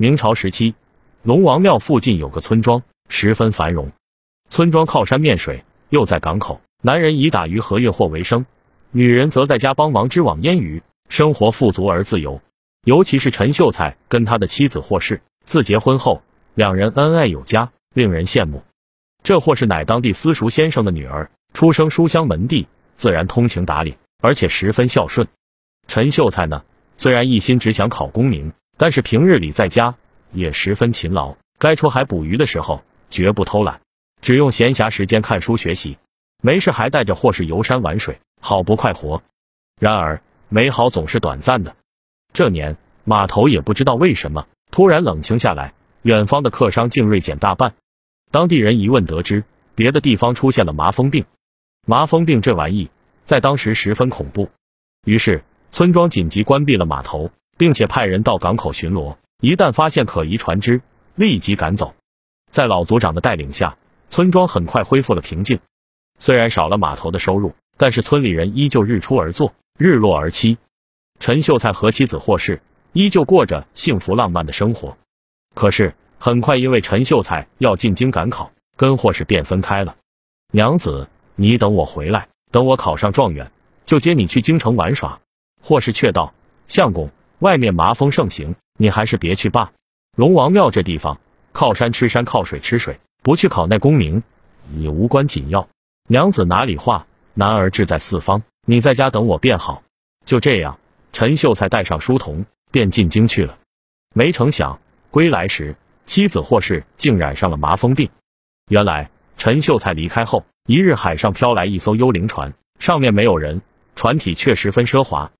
明朝时期，龙王庙附近有个村庄，十分繁荣。村庄靠山面水，又在港口，男人以打鱼和运货为生，女人则在家帮忙织网腌鱼，生活富足而自由。尤其是陈秀才跟他的妻子霍氏，自结婚后，两人恩爱有加，令人羡慕。这霍氏乃当地私塾先生的女儿，出生书香门第，自然通情达理，而且十分孝顺。陈秀才呢，虽然一心只想考功名，但是平日里在家也十分勤劳，该出海捕鱼的时候绝不偷懒，只用闲暇时间看书学习，没事还带着霍氏游山玩水，好不快活。然而美好总是短暂的。这年码头也不知道为什么突然冷清下来，远方的客商竟锐减大半。当地人一问得知，别的地方出现了麻风病。麻风病这玩意在当时十分恐怖，于是村庄紧急关闭了码头，并且派人到港口巡逻，一旦发现可疑船只，立即赶走。在老族长的带领下，村庄很快恢复了平静。虽然少了码头的收入，但是村里人依旧日出而作，日落而息。陈秀才和妻子霍氏依旧过着幸福浪漫的生活。可是很快，因为陈秀才要进京赶考，跟霍氏便分开了。娘子，你等我回来，等我考上状元，就接你去京城玩耍。霍氏却道：相公，外面麻风盛行，你还是别去罢。龙王庙这地方，靠山吃山，靠水吃水，不去考那功名也无关紧要。娘子哪里话？男儿志在四方，你在家等我便好。就这样。陈秀才带上书童，便进京去了。没成想归来时，妻子霍氏竟染上了麻风病。原来陈秀才离开后，一日海上飘来一艘幽灵船，上面没有人，船体却十分奢华。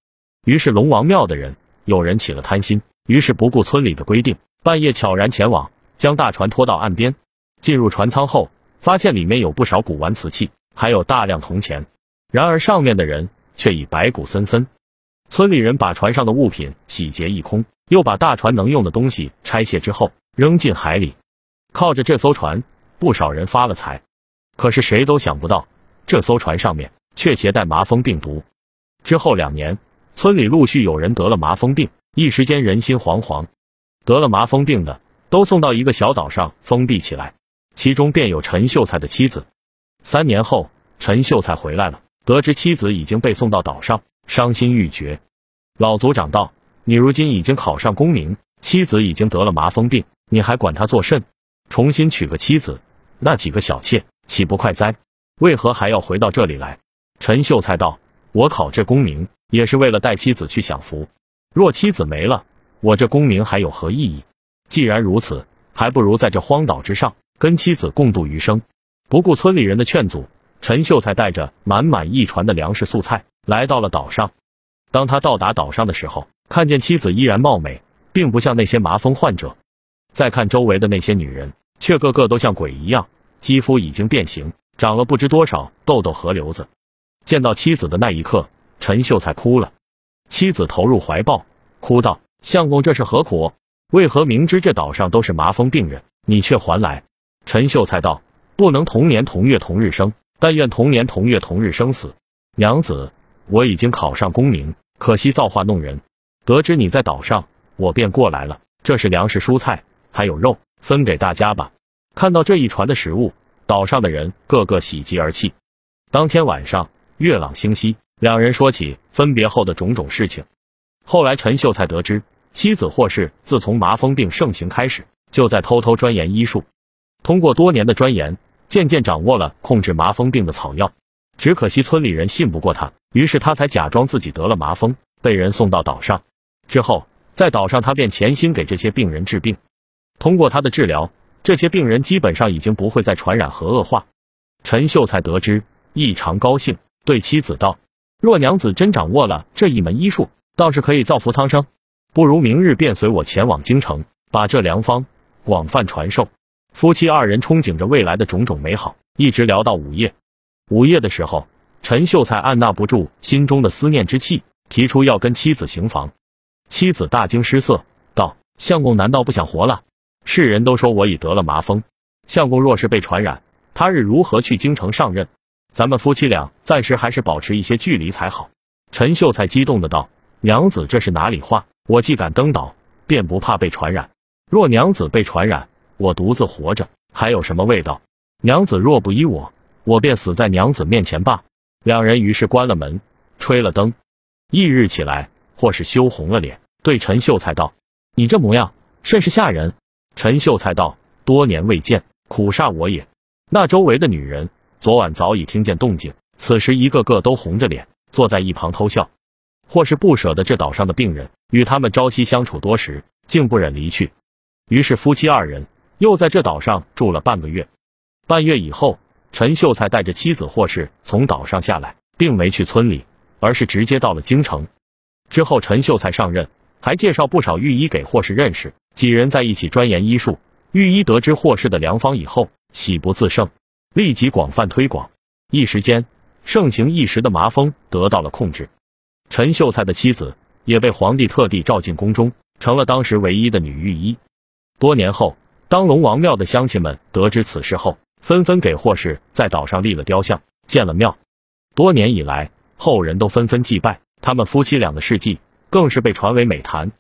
于是龙王庙的人有人起了贪心，于是不顾村里的规定，半夜悄然前往，将大船拖到岸边。进入船舱后，发现里面有不少古玩瓷器，还有大量铜钱。然而上面的人却已白骨森森。村里人把船上的物品洗劫一空，又把大船能用的东西拆卸之后扔进海里。靠着这艘船，不少人发了财。可是谁都想不到，这艘船上面却携带麻风病毒。之后两年，村里陆续有人得了麻风病，一时间人心惶惶。得了麻风病的都送到一个小岛上封闭起来，其中便有陈秀才的妻子。三年后，陈秀才回来了，得知妻子已经被送到岛上。伤心欲绝，老族长道：“你如今已经考上功名，妻子已经得了麻风病，你还管他作甚？重新娶个妻子，那几个小妾岂不快哉？为何还要回到这里来？”陈秀才道：“我考这功名也是为了带妻子去享福，若妻子没了，我这功名还有何意义？既然如此，还不如在这荒岛之上跟妻子共度余生。”不顾村里人的劝阻，陈秀才带着满满一船的粮食素菜。来到了岛上，当他到达岛上的时候，看见妻子依然貌美，并不像那些麻风患者。再看周围的那些女人，却个个都像鬼一样，肌肤已经变形，长了不知多少痘痘和瘤子。见到妻子的那一刻，陈秀才哭了。妻子投入怀抱，哭道：“相公，这是何苦？为何明知这岛上都是麻风病人，你却还来？”陈秀才道：“不能同年同月同日生，但愿同年同月同日生死。”娘子。我已经考上功名，可惜造化弄人。得知你在岛上，我便过来了。这是粮食、蔬菜，还有肉，分给大家吧。看到这一船的食物，岛上的人个个喜极而泣。当天晚上，月朗星稀，两人说起分别后的种种事情。后来陈秀才得知，妻子霍氏自从麻风病盛行开始，就在偷偷钻研医术，通过多年的钻研，渐渐掌握了控制麻风病的草药。只可惜村里人信不过他，于是他才假装自己得了麻风，被人送到岛上。之后，在岛上他便潜心给这些病人治病。通过他的治疗，这些病人基本上已经不会再传染和恶化。陈秀才得知，异常高兴，对妻子道：“若娘子真掌握了这一门医术，倒是可以造福苍生。不如明日便随我前往京城，把这良方广泛传授。”夫妻二人憧憬着未来的种种美好，一直聊到午夜。午夜的时候，陈秀才按捺不住心中的思念之气，提出要跟妻子行房。妻子大惊失色，道：“相公难道不想活了？世人都说我已得了麻风，相公若是被传染，他日如何去京城上任？咱们夫妻俩暂时还是保持一些距离才好。”陈秀才激动的道：“娘子这是哪里话？我既敢登岛，便不怕被传染。若娘子被传染，我独自活着还有什么味道？娘子若不依我，我便死在娘子面前罢。两人于是关了门，吹了灯。翌日起来，或是羞红了脸，对陈秀才道：“你这模样甚是吓人。”陈秀才道：“多年未见，苦煞我也。”那周围的女人昨晚早已听见动静，此时一个个都红着脸坐在一旁偷笑，或是不舍得这岛上的病人，与他们朝夕相处多时，竟不忍离去。于是夫妻二人又在这岛上住了半个月。半月以后，陈秀才带着妻子霍氏从岛上下来，并没去村里，而是直接到了京城。之后，陈秀才上任，还介绍不少御医给霍氏认识，几人在一起钻研医术。御医得知霍氏的良方以后，喜不自胜，立即广泛推广。一时间，盛行一时的麻风得到了控制。陈秀才的妻子也被皇帝特地召进宫中，成了当时唯一的女御医。多年后，当龙王庙的乡亲们得知此事后，纷纷给霍氏在岛上立了雕像，建了庙。多年以来，后人都纷纷祭拜他们夫妻俩的事迹，更是被传为美谈。